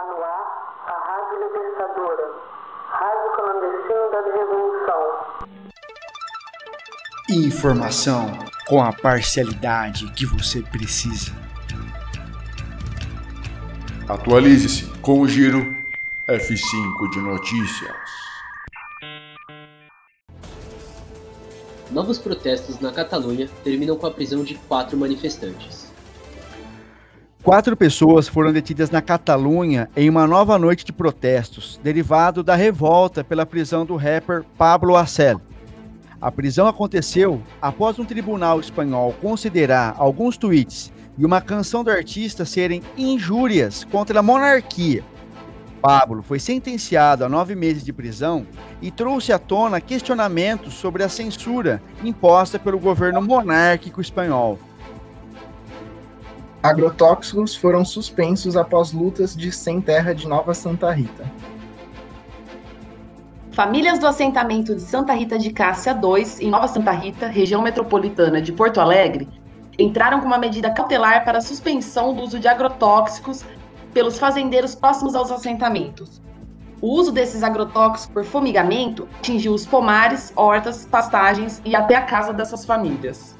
Está no ar a Rádio Libertadora, Rádio Clandestino da Revolução. Informação com a parcialidade que você precisa. Atualize-se com o Giro F5 de Notícias. Novos protestos na Catalunha terminam com a prisão de quatro manifestantes. Quatro pessoas foram detidas na Catalunha em uma nova noite de protestos, derivado da revolta pela prisão do rapper Pablo Acel. A prisão aconteceu após um tribunal espanhol considerar alguns tweets e uma canção do artista serem injúrias contra a monarquia. Pablo foi sentenciado a nove meses de prisão e trouxe à tona questionamentos sobre a censura imposta pelo governo monárquico espanhol. Agrotóxicos foram suspensos após lutas de sem terra de Nova Santa Rita. Famílias do assentamento de Santa Rita de Cássia 2, em Nova Santa Rita, região metropolitana de Porto Alegre, entraram com uma medida cautelar para a suspensão do uso de agrotóxicos pelos fazendeiros próximos aos assentamentos. O uso desses agrotóxicos por fumigamento atingiu os pomares, hortas, pastagens e até a casa dessas famílias.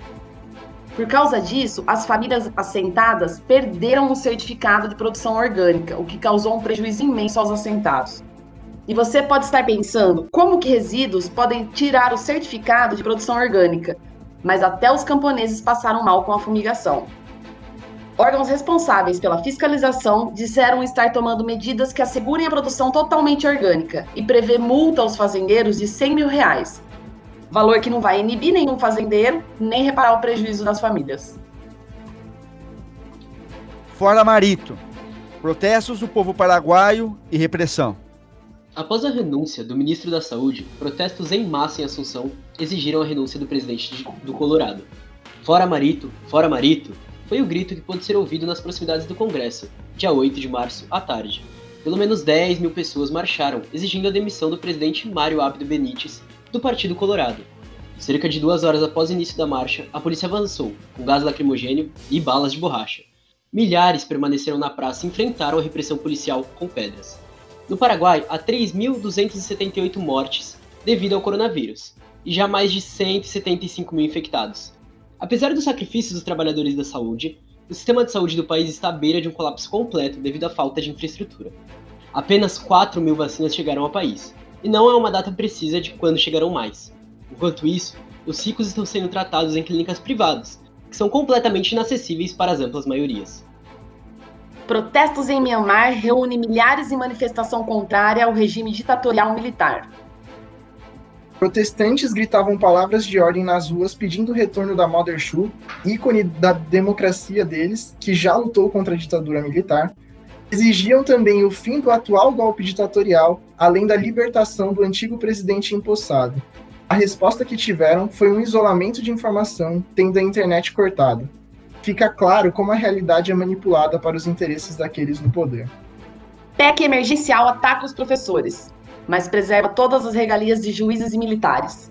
Por causa disso, as famílias assentadas perderam o certificado de produção orgânica, o que causou um prejuízo imenso aos assentados. E você pode estar pensando como que resíduos podem tirar o certificado de produção orgânica, mas até os camponeses passaram mal com a fumigação. Órgãos responsáveis pela fiscalização disseram estar tomando medidas que assegurem a produção totalmente orgânica e prevê multa aos fazendeiros de 100 mil reais, valor que não vai inibir nenhum fazendeiro nem reparar o prejuízo das famílias. Fora Marito. Protestos do povo paraguaio e repressão. Após a renúncia do ministro da Saúde, protestos em massa em Assunção exigiram a renúncia do presidente do Colorado. Fora Marito, fora Marito, foi o grito que pôde ser ouvido nas proximidades do Congresso, dia 8 de março, à tarde. Pelo menos 10 mil pessoas marcharam, exigindo a demissão do presidente Mário Abdo Benítez do Partido Colorado. Cerca de duas horas após o início da marcha, a polícia avançou, com gás lacrimogênio e balas de borracha. Milhares permaneceram na praça e enfrentaram a repressão policial com pedras. No Paraguai, há 3.278 mortes devido ao coronavírus e já mais de 175 mil infectados. Apesar dos sacrifícios dos trabalhadores da saúde, o sistema de saúde do país está à beira de um colapso completo devido à falta de infraestrutura. Apenas 4 mil vacinas chegaram ao país, e não há uma data precisa de quando chegarão mais. Enquanto isso, os ricos estão sendo tratados em clínicas privadas, que são completamente inacessíveis para as amplas maiorias. Protestos em Myanmar reúnem milhares em manifestação contrária ao regime ditatorial militar. Protestantes gritavam palavras de ordem nas ruas pedindo o retorno da Mother Shoe, ícone da democracia deles, que já lutou contra a ditadura militar, exigiam também o fim do atual golpe ditatorial, além da libertação do antigo presidente empossado. A resposta que tiveram foi um isolamento de informação, tendo a internet cortada. Fica claro como a realidade é manipulada para os interesses daqueles no poder. PEC emergencial ataca os professores, mas preserva todas as regalias de juízes e militares.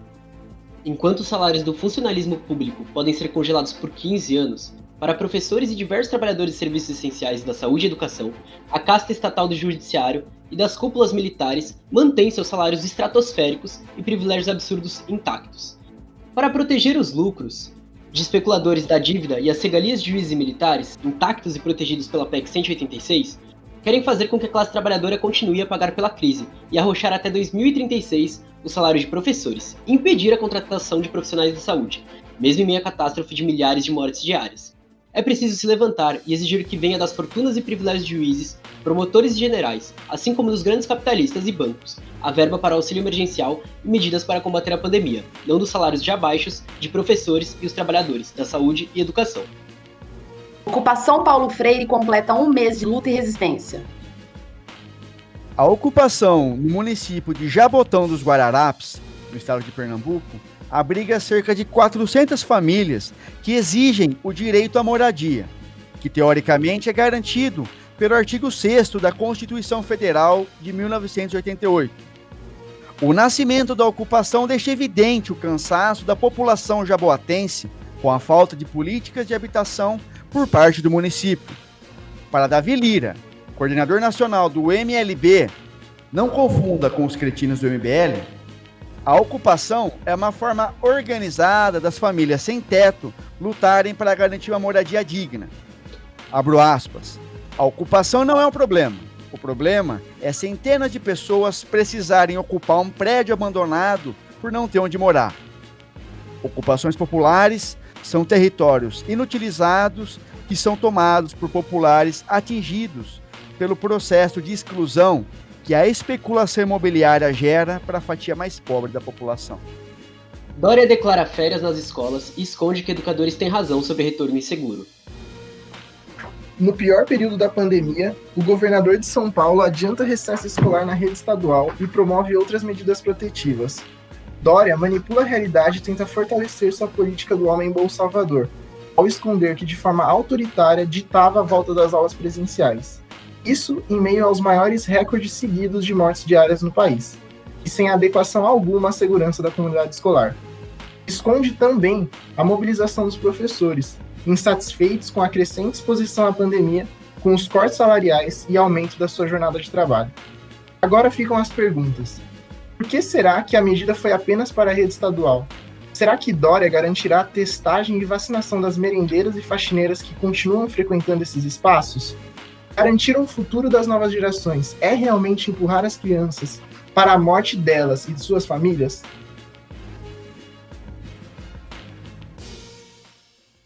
Enquanto os salários do funcionalismo público podem ser congelados por 15 anos, para professores e diversos trabalhadores de serviços essenciais da saúde e educação, a casta estatal do judiciário e das cúpulas militares mantém seus salários estratosféricos e privilégios absurdos intactos. Para proteger os lucros de especuladores da dívida e as regalias de juízes e militares, intactos e protegidos pela PEC 186, querem fazer com que a classe trabalhadora continue a pagar pela crise e arrochar até 2036 o salário de professores, e impedir a contratação de profissionais da saúde, mesmo em meio à catástrofe de milhares de mortes diárias. É preciso se levantar e exigir que venha das fortunas e privilégios de juízes, promotores e generais, assim como dos grandes capitalistas e bancos, a verba para auxílio emergencial e medidas para combater a pandemia, não dos salários já baixos de professores e os trabalhadores da saúde e educação. Ocupação Paulo Freire completa um mês de luta e resistência. A ocupação no município de Jabotão dos Guararapes, no estado de Pernambuco, abriga cerca de 400 famílias que exigem o direito à moradia, que teoricamente é garantido pelo artigo 6 da Constituição Federal de 1988. O nascimento da ocupação deixa evidente o cansaço da população jaboatense com a falta de políticas de habitação por parte do município. Para Davi Lira, coordenador nacional do MLB, não confunda com os cretinos do MBL, a ocupação é uma forma organizada das famílias sem teto lutarem para garantir uma moradia digna. Abro aspas. A ocupação não é um problema. O problema é centenas de pessoas precisarem ocupar um prédio abandonado por não ter onde morar. Ocupações populares são territórios inutilizados que são tomados por populares atingidos pelo processo de exclusão que a especulação imobiliária gera para a fatia mais pobre da população. Dória declara férias nas escolas e esconde que educadores têm razão sobre retorno inseguro. No pior período da pandemia, o governador de São Paulo adianta recesso escolar na rede estadual e promove outras medidas protetivas. Dória manipula a realidade e tenta fortalecer sua política do homem Bolsa Salvador, ao esconder que de forma autoritária ditava a volta das aulas presenciais. Isso em meio aos maiores recordes seguidos de mortes diárias no país, e sem adequação alguma à segurança da comunidade escolar. Esconde também a mobilização dos professores, insatisfeitos com a crescente exposição à pandemia, com os cortes salariais e aumento da sua jornada de trabalho. Agora ficam as perguntas. Por que será que a medida foi apenas para a rede estadual? Será que Dória garantirá a testagem e vacinação das merendeiras e faxineiras que continuam frequentando esses espaços? Garantir um futuro das novas gerações é realmente empurrar as crianças para a morte delas e de suas famílias?